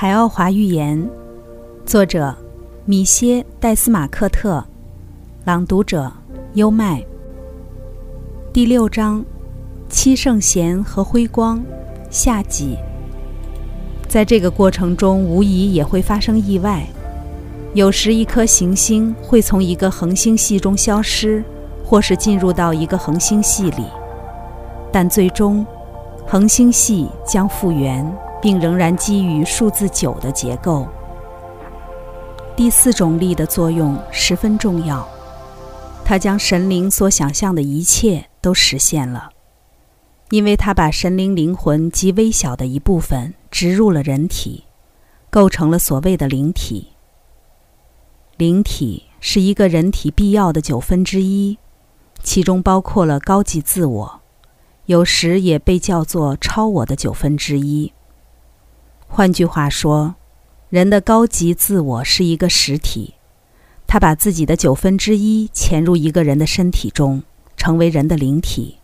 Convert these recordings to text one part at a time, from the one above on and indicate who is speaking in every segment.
Speaker 1: 海奥华寓言，作者米歇·戴斯马克特，朗读者优麦。第六章：七圣贤和辉光，下集。在这个过程中，无疑也会发生意外。有时，一颗行星会从一个恒星系中消失，或是进入到一个恒星系里，但最终，恒星系将复原。并仍然基于数字九的结构。第四种力的作用十分重要，它将神灵所想象的一切都实现了，因为它把神灵灵魂极微小的一部分植入了人体，构成了所谓的灵体。灵体是一个人体必要的九分之一，其中包括了高级自我，有时也被叫做超我的九分之一。换句话说，人的高级自我是一个实体，他把自己的九分之一潜入一个人的身体中，成为人的灵体。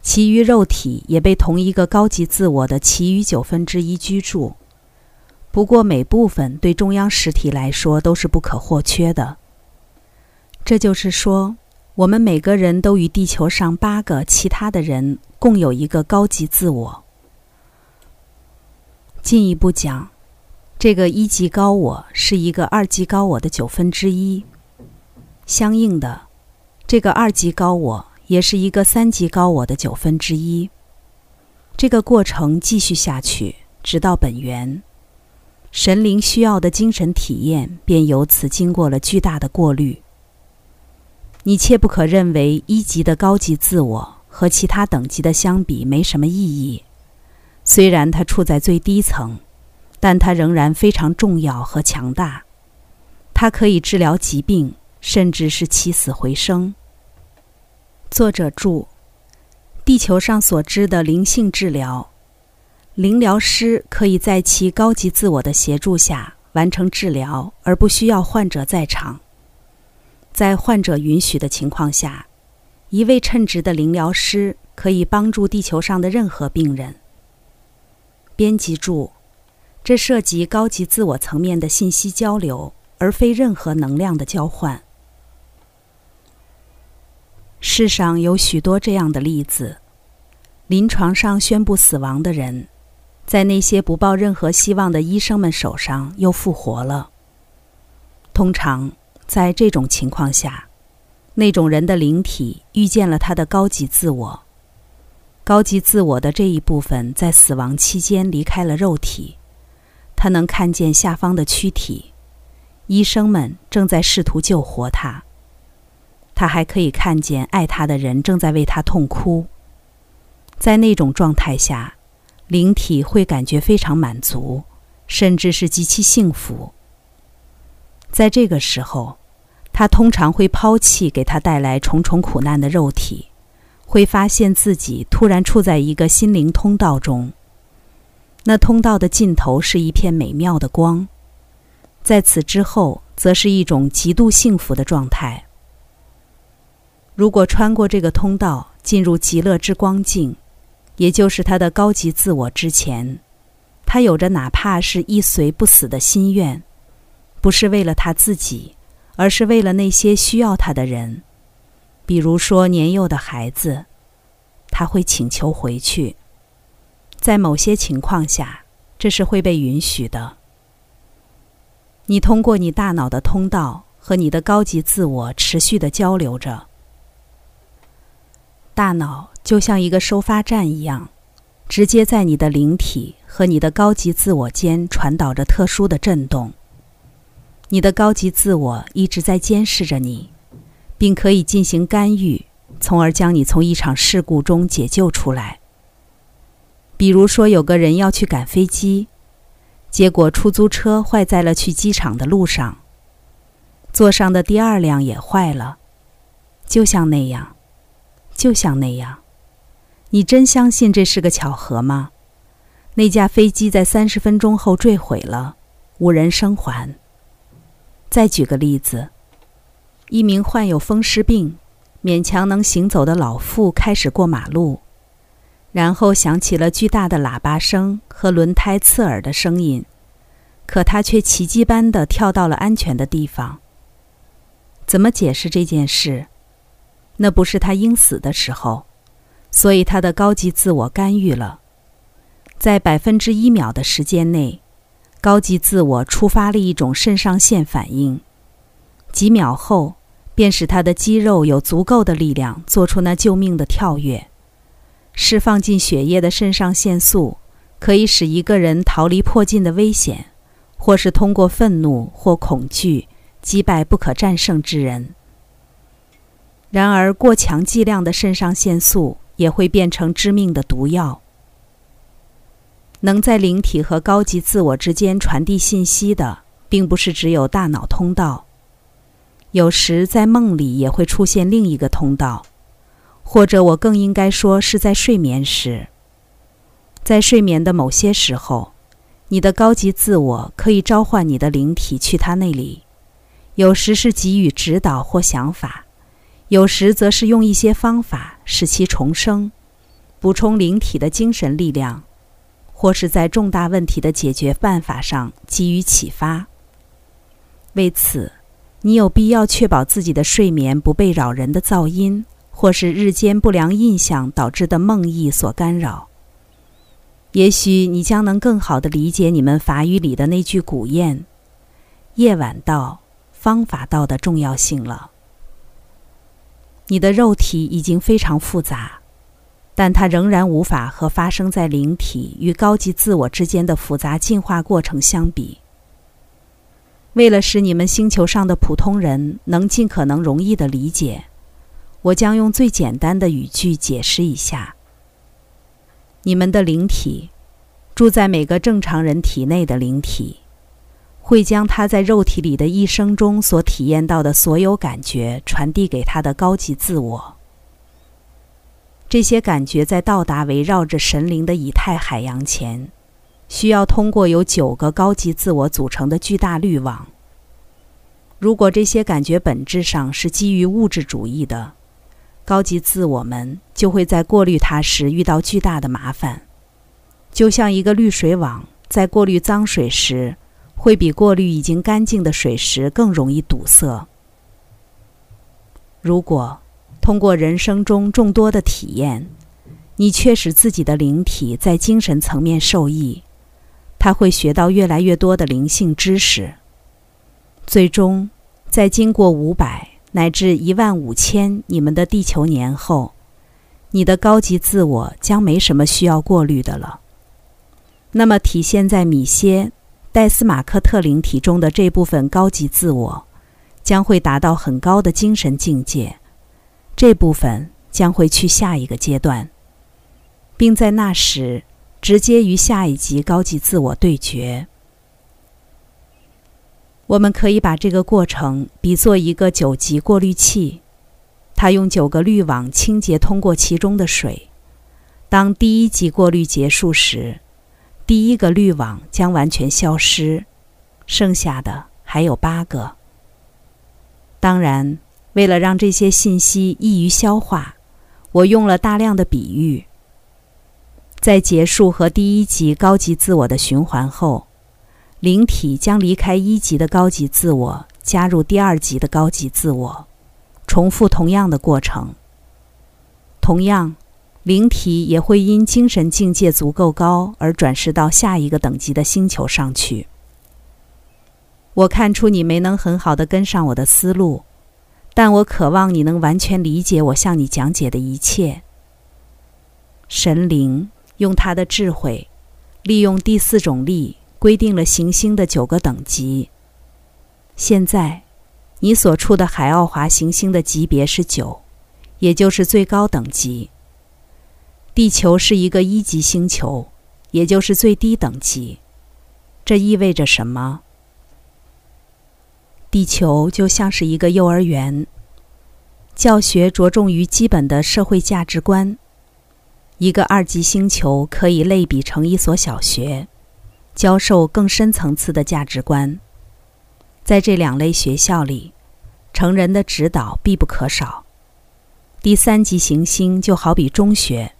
Speaker 1: 其余肉体也被同一个高级自我的其余九分之一居住。不过，每部分对中央实体来说都是不可或缺的。这就是说，我们每个人都与地球上八个其他的人共有一个高级自我。进一步讲，这个一级高我是一个二级高我的九分之一，相应的，这个二级高我也是一个三级高我的九分之一。这个过程继续下去，直到本源，神灵需要的精神体验便由此经过了巨大的过滤。你切不可认为一级的高级自我和其他等级的相比没什么意义。虽然它处在最低层，但它仍然非常重要和强大。它可以治疗疾病，甚至是起死回生。作者注：地球上所知的灵性治疗，灵疗师可以在其高级自我的协助下完成治疗，而不需要患者在场。在患者允许的情况下，一位称职的灵疗师可以帮助地球上的任何病人。编辑注：这涉及高级自我层面的信息交流，而非任何能量的交换。世上有许多这样的例子：临床上宣布死亡的人，在那些不抱任何希望的医生们手上又复活了。通常在这种情况下，那种人的灵体遇见了他的高级自我。高级自我的这一部分在死亡期间离开了肉体，他能看见下方的躯体，医生们正在试图救活他。他还可以看见爱他的人正在为他痛哭。在那种状态下，灵体会感觉非常满足，甚至是极其幸福。在这个时候，他通常会抛弃给他带来重重苦难的肉体。会发现自己突然处在一个心灵通道中，那通道的尽头是一片美妙的光，在此之后，则是一种极度幸福的状态。如果穿过这个通道进入极乐之光境，也就是他的高级自我之前，他有着哪怕是一随不死的心愿，不是为了他自己，而是为了那些需要他的人。比如说，年幼的孩子，他会请求回去。在某些情况下，这是会被允许的。你通过你大脑的通道和你的高级自我持续的交流着。大脑就像一个收发站一样，直接在你的灵体和你的高级自我间传导着特殊的震动。你的高级自我一直在监视着你。并可以进行干预，从而将你从一场事故中解救出来。比如说，有个人要去赶飞机，结果出租车坏在了去机场的路上，坐上的第二辆也坏了，就像那样，就像那样。你真相信这是个巧合吗？那架飞机在三十分钟后坠毁了，无人生还。再举个例子。一名患有风湿病、勉强能行走的老妇开始过马路，然后响起了巨大的喇叭声和轮胎刺耳的声音，可他却奇迹般的跳到了安全的地方。怎么解释这件事？那不是他应死的时候，所以他的高级自我干预了。在百分之一秒的时间内，高级自我触发了一种肾上腺反应，几秒后便使他的肌肉有足够的力量做出那救命的跳跃。释放进血液的肾上腺素可以使一个人逃离迫近的危险，或是通过愤怒或恐惧击败不可战胜之人。然而，过强剂量的肾上腺素也会变成致命的毒药。能在灵体和高级自我之间传递信息的，并不是只有大脑通道，有时在梦里也会出现另一个通道。或者我更应该说是在睡眠时，在睡眠的某些时候，你的高级自我可以召唤你的灵体去他那里，有时是给予指导或想法，有时则是用一些方法使其重生，补充灵体的精神力量，或是在重大问题的解决办法上给予启发。为此，你有必要确保自己的睡眠不被扰人的噪音。或是日间不良印象导致的梦呓所干扰。也许你将能更好地理解你们法语里的那句古谚“夜晚到，方法到”的重要性了。你的肉体已经非常复杂，但它仍然无法和发生在灵体与高级自我之间的复杂进化过程相比。为了使你们星球上的普通人能尽可能容易地理解。我将用最简单的语句解释一下：你们的灵体，住在每个正常人体内的灵体，会将他在肉体里的一生中所体验到的所有感觉传递给他的高级自我。这些感觉在到达围绕着神灵的以太海洋前，需要通过由九个高级自我组成的巨大滤网。如果这些感觉本质上是基于物质主义的，高级自我们就会在过滤它时遇到巨大的麻烦，就像一个滤水网在过滤脏水时，会比过滤已经干净的水时更容易堵塞。如果通过人生中众多的体验，你却使自己的灵体在精神层面受益，他会学到越来越多的灵性知识，最终在经过五百。乃至一万五千你们的地球年后，你的高级自我将没什么需要过滤的了。那么，体现在米歇戴斯马克特灵体中的这部分高级自我，将会达到很高的精神境界。这部分将会去下一个阶段，并在那时直接与下一级高级自我对决。我们可以把这个过程比作一个九级过滤器，它用九个滤网清洁通过其中的水。当第一级过滤结束时，第一个滤网将完全消失，剩下的还有八个。当然，为了让这些信息易于消化，我用了大量的比喻。在结束和第一级高级自我的循环后。灵体将离开一级的高级自我，加入第二级的高级自我，重复同样的过程。同样，灵体也会因精神境界足够高而转世到下一个等级的星球上去。我看出你没能很好的跟上我的思路，但我渴望你能完全理解我向你讲解的一切。神灵用他的智慧，利用第四种力。规定了行星的九个等级。现在，你所处的海奥华行星的级别是九，也就是最高等级。地球是一个一级星球，也就是最低等级。这意味着什么？地球就像是一个幼儿园，教学着重于基本的社会价值观。一个二级星球可以类比成一所小学。教授更深层次的价值观，在这两类学校里，成人的指导必不可少。第三级行星就好比中学，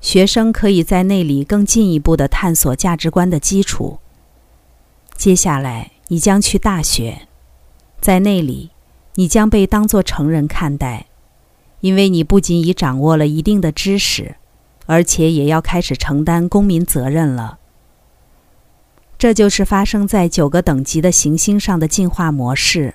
Speaker 1: 学生可以在那里更进一步的探索价值观的基础。接下来你将去大学，在那里，你将被当作成人看待，因为你不仅已掌握了一定的知识，而且也要开始承担公民责任了。这就是发生在九个等级的行星上的进化模式。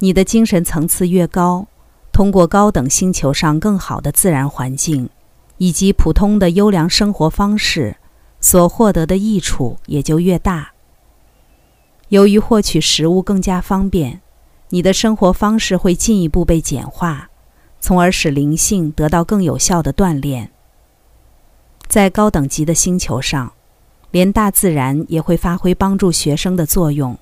Speaker 1: 你的精神层次越高，通过高等星球上更好的自然环境，以及普通的优良生活方式，所获得的益处也就越大。由于获取食物更加方便，你的生活方式会进一步被简化，从而使灵性得到更有效的锻炼。在高等级的星球上，连大自然也会发挥帮助学生的作用，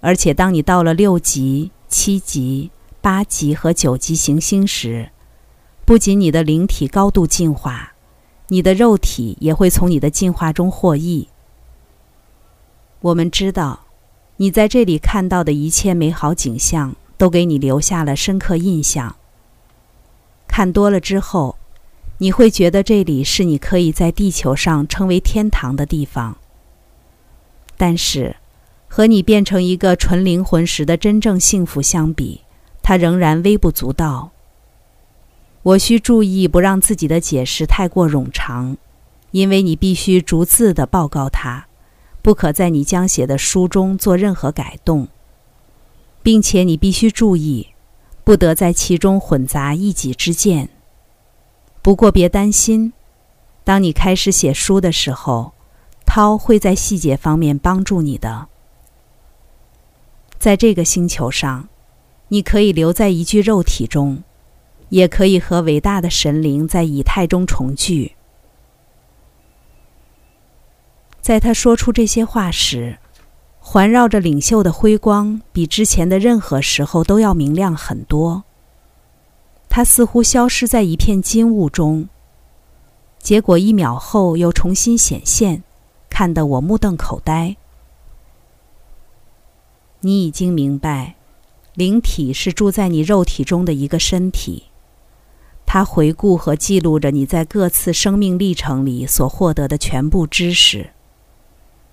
Speaker 1: 而且当你到了六级。七级、八级和九级行星时，不仅你的灵体高度进化，你的肉体也会从你的进化中获益。我们知道，你在这里看到的一切美好景象，都给你留下了深刻印象。看多了之后，你会觉得这里是你可以在地球上称为天堂的地方。但是。和你变成一个纯灵魂时的真正幸福相比，它仍然微不足道。我需注意不让自己的解释太过冗长，因为你必须逐字的报告它，不可在你将写的书中做任何改动，并且你必须注意，不得在其中混杂一己之见。不过别担心，当你开始写书的时候，涛会在细节方面帮助你的。在这个星球上，你可以留在一具肉体中，也可以和伟大的神灵在以太中重聚。在他说出这些话时，环绕着领袖的辉光比之前的任何时候都要明亮很多。他似乎消失在一片金雾中，结果一秒后又重新显现，看得我目瞪口呆。你已经明白，灵体是住在你肉体中的一个身体，它回顾和记录着你在各次生命历程里所获得的全部知识。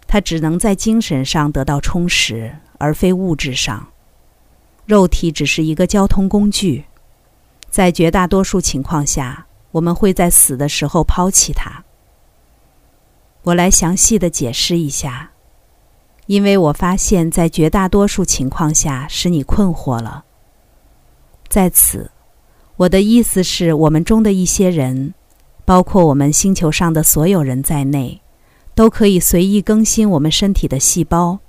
Speaker 1: 它只能在精神上得到充实，而非物质上。肉体只是一个交通工具，在绝大多数情况下，我们会在死的时候抛弃它。我来详细的解释一下。因为我发现，在绝大多数情况下，使你困惑了。在此，我的意思是我们中的一些人，包括我们星球上的所有人在内，都可以随意更新我们身体的细胞。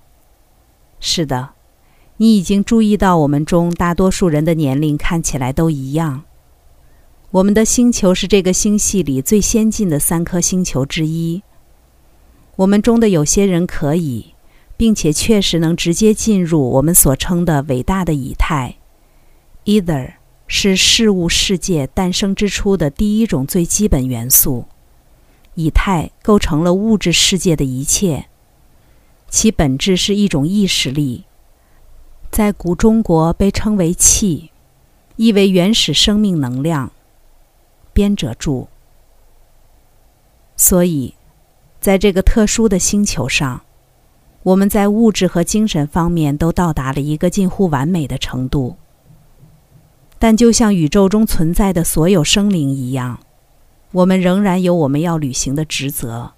Speaker 1: 是的，你已经注意到，我们中大多数人的年龄看起来都一样。我们的星球是这个星系里最先进的三颗星球之一。我们中的有些人可以。并且确实能直接进入我们所称的伟大的以太，either 是事物世界诞生之初的第一种最基本元素。以太构成了物质世界的一切，其本质是一种意识力，在古中国被称为气，意为原始生命能量。编者注。所以，在这个特殊的星球上。我们在物质和精神方面都到达了一个近乎完美的程度，但就像宇宙中存在的所有生灵一样，我们仍然有我们要履行的职责。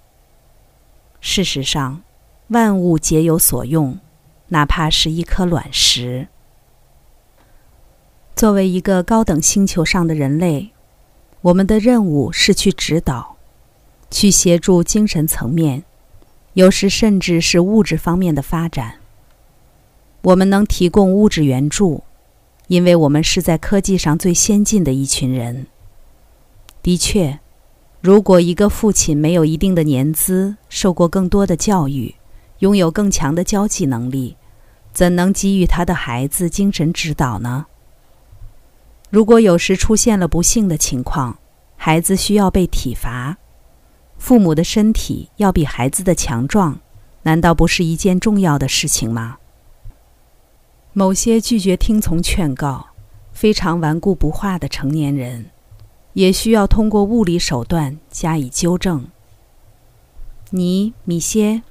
Speaker 1: 事实上，万物皆有所用，哪怕是一颗卵石。作为一个高等星球上的人类，我们的任务是去指导，去协助精神层面。有时甚至是物质方面的发展。我们能提供物质援助，因为我们是在科技上最先进的一群人。的确，如果一个父亲没有一定的年资，受过更多的教育，拥有更强的交际能力，怎能给予他的孩子精神指导呢？如果有时出现了不幸的情况，孩子需要被体罚。父母的身体要比孩子的强壮，难道不是一件重要的事情吗？某些拒绝听从劝告、非常顽固不化的成年人，也需要通过物理手段加以纠正。你，米歇，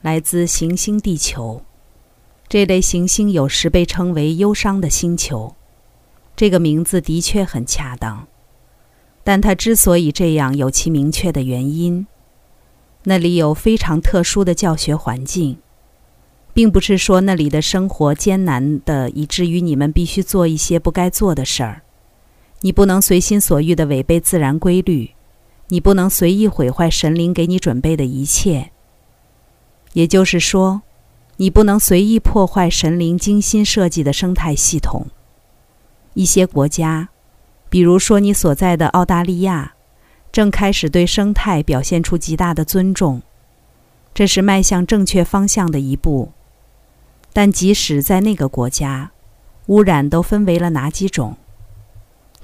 Speaker 1: 来自行星地球。这类行星有时被称为“忧伤的星球”，这个名字的确很恰当。但它之所以这样，有其明确的原因。那里有非常特殊的教学环境，并不是说那里的生活艰难的以至于你们必须做一些不该做的事儿。你不能随心所欲地违背自然规律，你不能随意毁坏神灵给你准备的一切。也就是说，你不能随意破坏神灵精心设计的生态系统。一些国家，比如说你所在的澳大利亚。正开始对生态表现出极大的尊重，这是迈向正确方向的一步。但即使在那个国家，污染都分为了哪几种？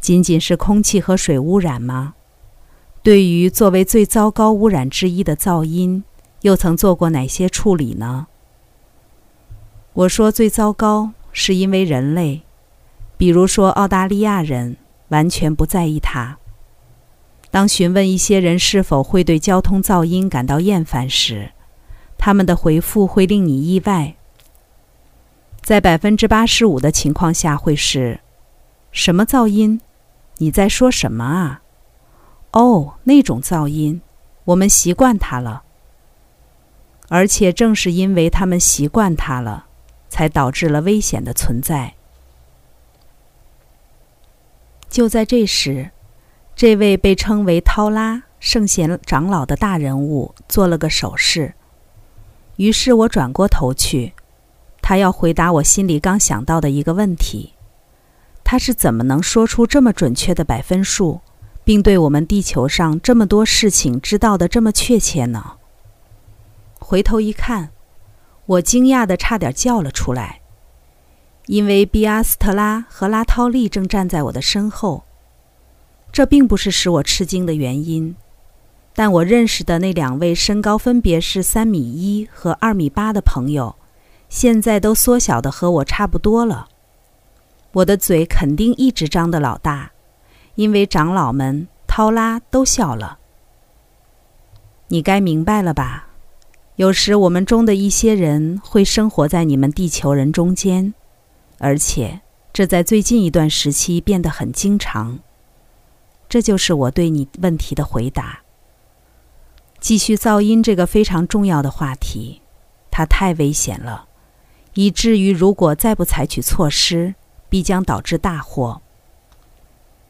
Speaker 1: 仅仅是空气和水污染吗？对于作为最糟糕污染之一的噪音，又曾做过哪些处理呢？我说最糟糕，是因为人类，比如说澳大利亚人，完全不在意它。当询问一些人是否会对交通噪音感到厌烦时，他们的回复会令你意外。在百分之八十五的情况下，会是：什么噪音？你在说什么啊？哦，那种噪音，我们习惯它了。而且正是因为他们习惯它了，才导致了危险的存在。就在这时。这位被称为涛拉圣贤长老的大人物做了个手势，于是我转过头去，他要回答我心里刚想到的一个问题：他是怎么能说出这么准确的百分数，并对我们地球上这么多事情知道的这么确切呢？回头一看，我惊讶的差点叫了出来，因为比阿斯特拉和拉涛利正站在我的身后。这并不是使我吃惊的原因，但我认识的那两位身高分别是三米一和二米八的朋友，现在都缩小的和我差不多了。我的嘴肯定一直张得老大，因为长老们涛拉都笑了。你该明白了吧？有时我们中的一些人会生活在你们地球人中间，而且这在最近一段时期变得很经常。这就是我对你问题的回答。继续噪音这个非常重要的话题，它太危险了，以至于如果再不采取措施，必将导致大祸。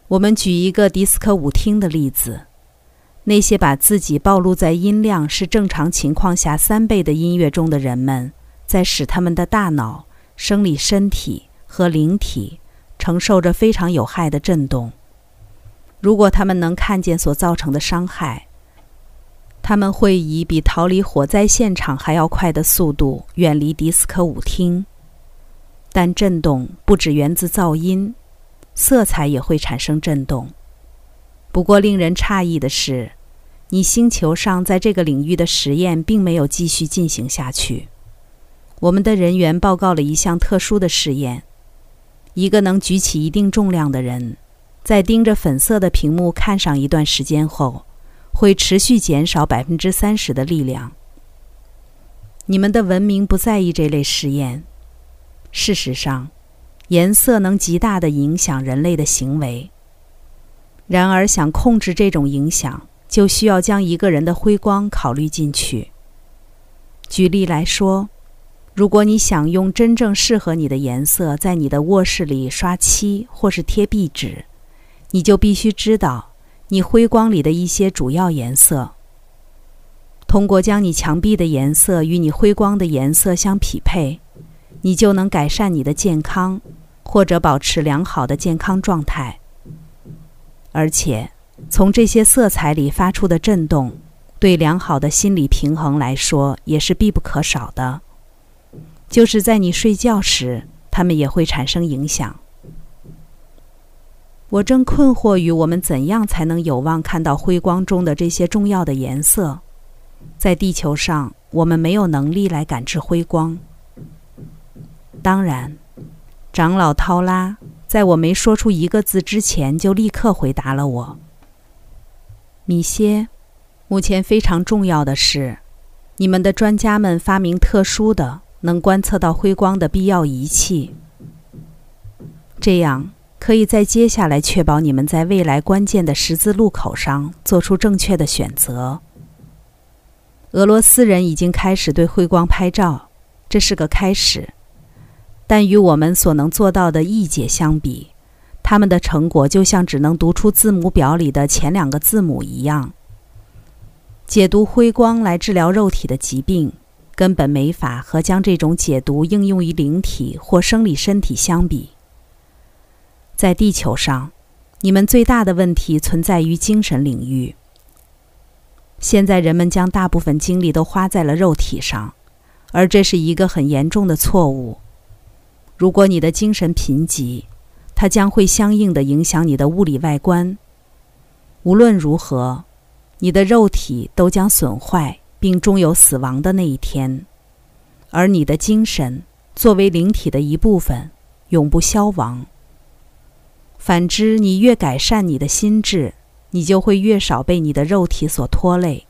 Speaker 1: 我们举一个迪斯科舞厅的例子：那些把自己暴露在音量是正常情况下三倍的音乐中的人们，在使他们的大脑、生理身体和灵体承受着非常有害的震动。如果他们能看见所造成的伤害，他们会以比逃离火灾现场还要快的速度远离迪斯科舞厅。但震动不只源自噪音，色彩也会产生震动。不过，令人诧异的是，你星球上在这个领域的实验并没有继续进行下去。我们的人员报告了一项特殊的试验：一个能举起一定重量的人。在盯着粉色的屏幕看上一段时间后，会持续减少百分之三十的力量。你们的文明不在意这类实验。事实上，颜色能极大的影响人类的行为。然而，想控制这种影响，就需要将一个人的辉光考虑进去。举例来说，如果你想用真正适合你的颜色在你的卧室里刷漆或是贴壁纸，你就必须知道你辉光里的一些主要颜色。通过将你墙壁的颜色与你辉光的颜色相匹配，你就能改善你的健康，或者保持良好的健康状态。而且，从这些色彩里发出的震动，对良好的心理平衡来说也是必不可少的。就是在你睡觉时，它们也会产生影响。我正困惑于我们怎样才能有望看到辉光中的这些重要的颜色。在地球上，我们没有能力来感知辉光。当然，长老涛拉在我没说出一个字之前，就立刻回答了我：“米歇，目前非常重要的是，你们的专家们发明特殊的能观测到辉光的必要仪器，这样可以在接下来确保你们在未来关键的十字路口上做出正确的选择。俄罗斯人已经开始对辉光拍照，这是个开始，但与我们所能做到的译解相比，他们的成果就像只能读出字母表里的前两个字母一样。解读辉光来治疗肉体的疾病，根本没法和将这种解读应用于灵体或生理身体相比。在地球上，你们最大的问题存在于精神领域。现在人们将大部分精力都花在了肉体上，而这是一个很严重的错误。如果你的精神贫瘠，它将会相应的影响你的物理外观。无论如何。你的肉体都将损坏，并终有死亡的那一天，而你的精神作为灵体的一部分，永不消亡。反之，你越改善你的心智，你就会越少被你的肉体所拖累，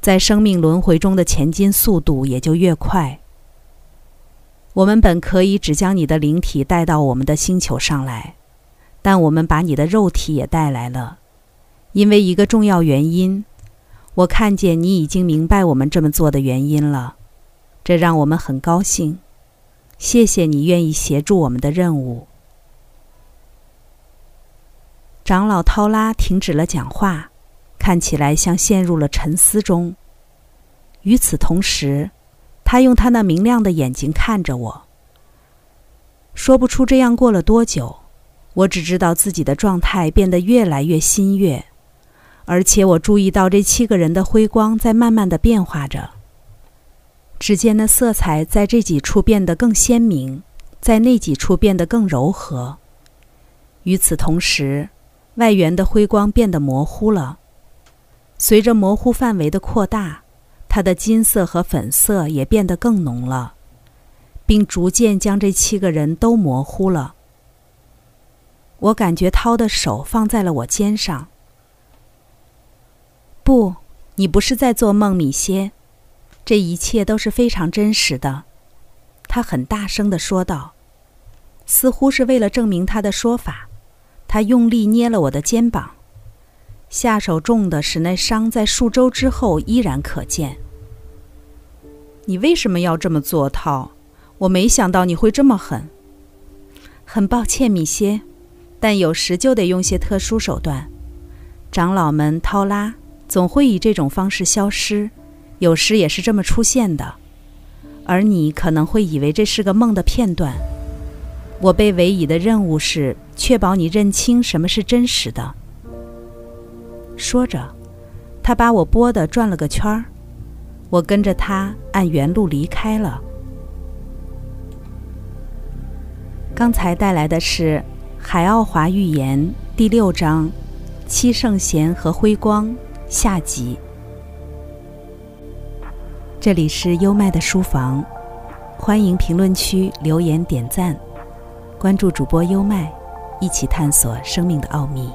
Speaker 1: 在生命轮回中的前进速度也就越快。我们本可以只将你的灵体带到我们的星球上来，但我们把你的肉体也带来了。因为一个重要原因，我看见你已经明白我们这么做的原因了，这让我们很高兴。谢谢你愿意协助我们的任务。长老涛拉停止了讲话，看起来像陷入了沉思中。与此同时，他用他那明亮的眼睛看着我。说不出这样过了多久，我只知道自己的状态变得越来越新悦。而且我注意到这七个人的辉光在慢慢的变化着。只见那色彩在这几处变得更鲜明，在那几处变得更柔和。与此同时，外缘的辉光变得模糊了。随着模糊范围的扩大，它的金色和粉色也变得更浓了，并逐渐将这七个人都模糊了。我感觉涛的手放在了我肩上。不，你不是在做梦，米歇。这一切都是非常真实的。他很大声地说道，似乎是为了证明他的说法。他用力捏了我的肩膀，下手重的使那伤在数周之后依然可见。你为什么要这么做，涛？我没想到你会这么狠。很抱歉，米歇，但有时就得用些特殊手段。长老们，涛拉。总会以这种方式消失，有时也是这么出现的，而你可能会以为这是个梦的片段。我被委以的任务是确保你认清什么是真实的。说着，他把我拨的转了个圈儿，我跟着他按原路离开了。刚才带来的是《海奥华寓言》第六章：七圣贤和辉光。下集。这里是优麦的书房，欢迎评论区留言点赞，关注主播优麦，一起探索生命的奥秘。